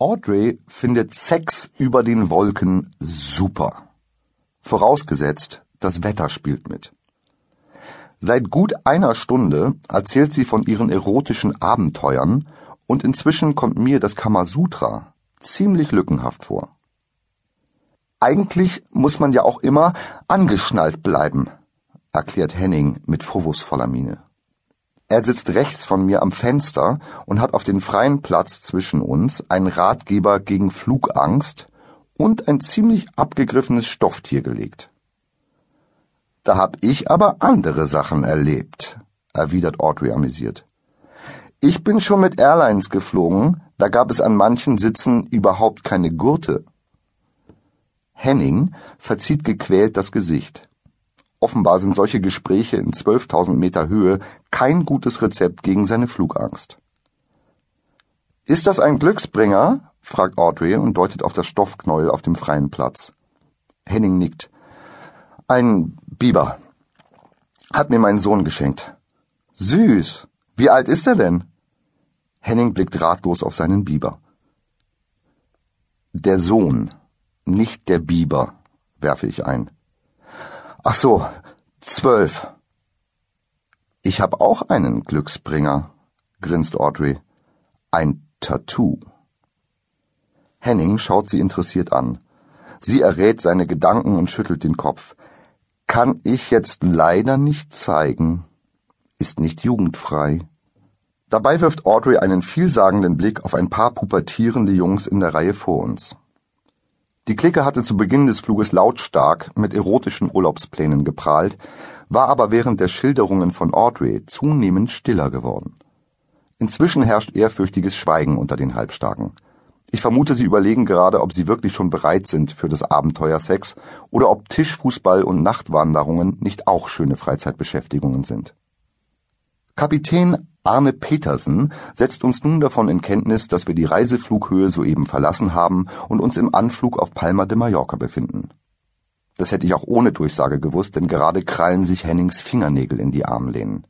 Audrey findet Sex über den Wolken super. Vorausgesetzt, das Wetter spielt mit. Seit gut einer Stunde erzählt sie von ihren erotischen Abenteuern und inzwischen kommt mir das Kamasutra ziemlich lückenhaft vor. Eigentlich muss man ja auch immer angeschnallt bleiben, erklärt Henning mit vorwurfsvoller Miene. Er sitzt rechts von mir am Fenster und hat auf den freien Platz zwischen uns einen Ratgeber gegen Flugangst und ein ziemlich abgegriffenes Stofftier gelegt. Da hab ich aber andere Sachen erlebt, erwidert Audrey amüsiert. Ich bin schon mit Airlines geflogen, da gab es an manchen Sitzen überhaupt keine Gurte. Henning verzieht gequält das Gesicht. Offenbar sind solche Gespräche in 12.000 Meter Höhe kein gutes Rezept gegen seine Flugangst. Ist das ein Glücksbringer? fragt Audrey und deutet auf das Stoffknäuel auf dem freien Platz. Henning nickt. Ein Biber. Hat mir mein Sohn geschenkt. Süß. Wie alt ist er denn? Henning blickt ratlos auf seinen Biber. Der Sohn, nicht der Biber, werfe ich ein. Ach so, zwölf. Ich hab auch einen Glücksbringer, grinst Audrey. Ein Tattoo. Henning schaut sie interessiert an. Sie errät seine Gedanken und schüttelt den Kopf. Kann ich jetzt leider nicht zeigen. Ist nicht jugendfrei. Dabei wirft Audrey einen vielsagenden Blick auf ein paar pubertierende Jungs in der Reihe vor uns. Die Clique hatte zu Beginn des Fluges lautstark mit erotischen Urlaubsplänen geprahlt, war aber während der Schilderungen von Audrey zunehmend stiller geworden. Inzwischen herrscht ehrfürchtiges Schweigen unter den Halbstarken. Ich vermute, sie überlegen gerade, ob sie wirklich schon bereit sind für das Abenteuer Sex oder ob Tischfußball und Nachtwanderungen nicht auch schöne Freizeitbeschäftigungen sind. Kapitän Arne Petersen setzt uns nun davon in Kenntnis, dass wir die Reiseflughöhe soeben verlassen haben und uns im Anflug auf Palma de Mallorca befinden. Das hätte ich auch ohne Durchsage gewusst, denn gerade krallen sich Hennings Fingernägel in die Armlehnen.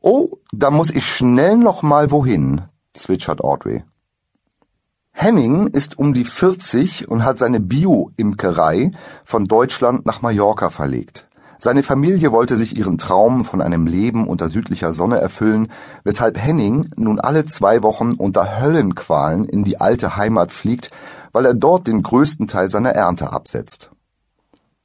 Oh, da muss ich schnell noch mal wohin, zwitschert Audrey. Henning ist um die 40 und hat seine Bio-Imkerei von Deutschland nach Mallorca verlegt. Seine Familie wollte sich ihren Traum von einem Leben unter südlicher Sonne erfüllen, weshalb Henning nun alle zwei Wochen unter Höllenqualen in die alte Heimat fliegt, weil er dort den größten Teil seiner Ernte absetzt.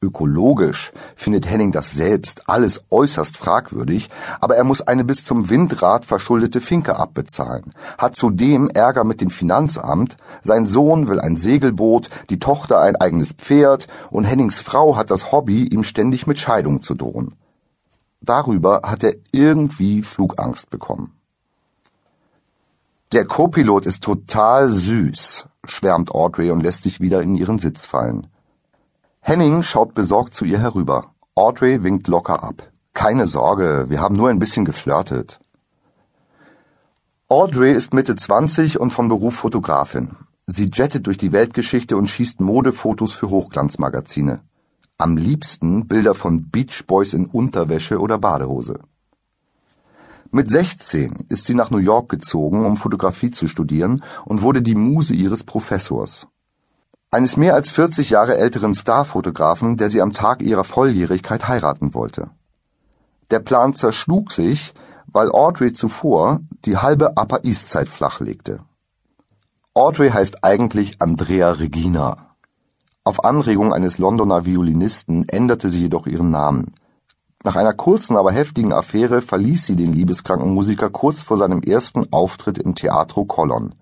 Ökologisch findet Henning das selbst alles äußerst fragwürdig, aber er muss eine bis zum Windrad verschuldete Finke abbezahlen, hat zudem Ärger mit dem Finanzamt, sein Sohn will ein Segelboot, die Tochter ein eigenes Pferd und Hennings Frau hat das Hobby, ihm ständig mit Scheidung zu drohen. Darüber hat er irgendwie Flugangst bekommen. Der Co-Pilot ist total süß, schwärmt Audrey und lässt sich wieder in ihren Sitz fallen. Henning schaut besorgt zu ihr herüber. Audrey winkt locker ab. Keine Sorge, wir haben nur ein bisschen geflirtet. Audrey ist Mitte 20 und von Beruf Fotografin. Sie jettet durch die Weltgeschichte und schießt Modefotos für Hochglanzmagazine. Am liebsten Bilder von Beach Boys in Unterwäsche oder Badehose. Mit 16 ist sie nach New York gezogen, um Fotografie zu studieren und wurde die Muse ihres Professors eines mehr als 40 Jahre älteren Starfotografen, der sie am Tag ihrer Volljährigkeit heiraten wollte. Der Plan zerschlug sich, weil Audrey zuvor die halbe Upper East Side flachlegte. Audrey heißt eigentlich Andrea Regina. Auf Anregung eines Londoner Violinisten änderte sie jedoch ihren Namen. Nach einer kurzen, aber heftigen Affäre verließ sie den liebeskranken Musiker kurz vor seinem ersten Auftritt im Teatro Colon.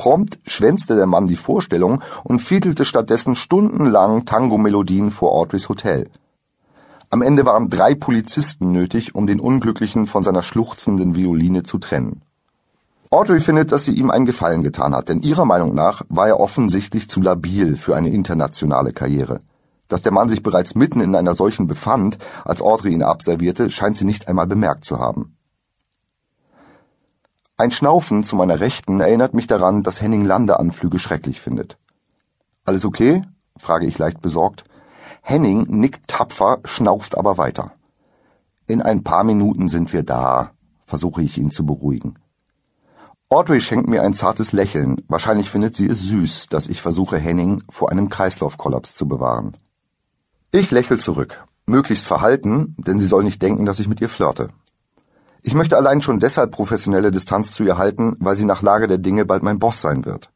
Prompt schwänzte der Mann die Vorstellung und fiedelte stattdessen stundenlang Tango-Melodien vor Audreys Hotel. Am Ende waren drei Polizisten nötig, um den Unglücklichen von seiner schluchzenden Violine zu trennen. Audrey findet, dass sie ihm einen Gefallen getan hat, denn ihrer Meinung nach war er offensichtlich zu labil für eine internationale Karriere. Dass der Mann sich bereits mitten in einer solchen befand, als Audrey ihn abservierte, scheint sie nicht einmal bemerkt zu haben. Ein Schnaufen zu meiner Rechten erinnert mich daran, dass Henning Landeanflüge schrecklich findet. Alles okay? frage ich leicht besorgt. Henning nickt tapfer, schnauft aber weiter. In ein paar Minuten sind wir da, versuche ich ihn zu beruhigen. Audrey schenkt mir ein zartes Lächeln. Wahrscheinlich findet sie es süß, dass ich versuche, Henning vor einem Kreislaufkollaps zu bewahren. Ich lächel zurück. Möglichst verhalten, denn sie soll nicht denken, dass ich mit ihr flirte. Ich möchte allein schon deshalb professionelle Distanz zu ihr halten, weil sie nach Lage der Dinge bald mein Boss sein wird.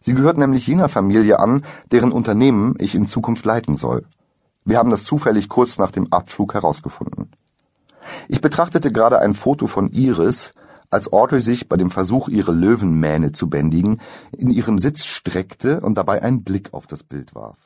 Sie gehört nämlich jener Familie an, deren Unternehmen ich in Zukunft leiten soll. Wir haben das zufällig kurz nach dem Abflug herausgefunden. Ich betrachtete gerade ein Foto von Iris, als Audrey sich bei dem Versuch, ihre Löwenmähne zu bändigen, in ihrem Sitz streckte und dabei einen Blick auf das Bild warf.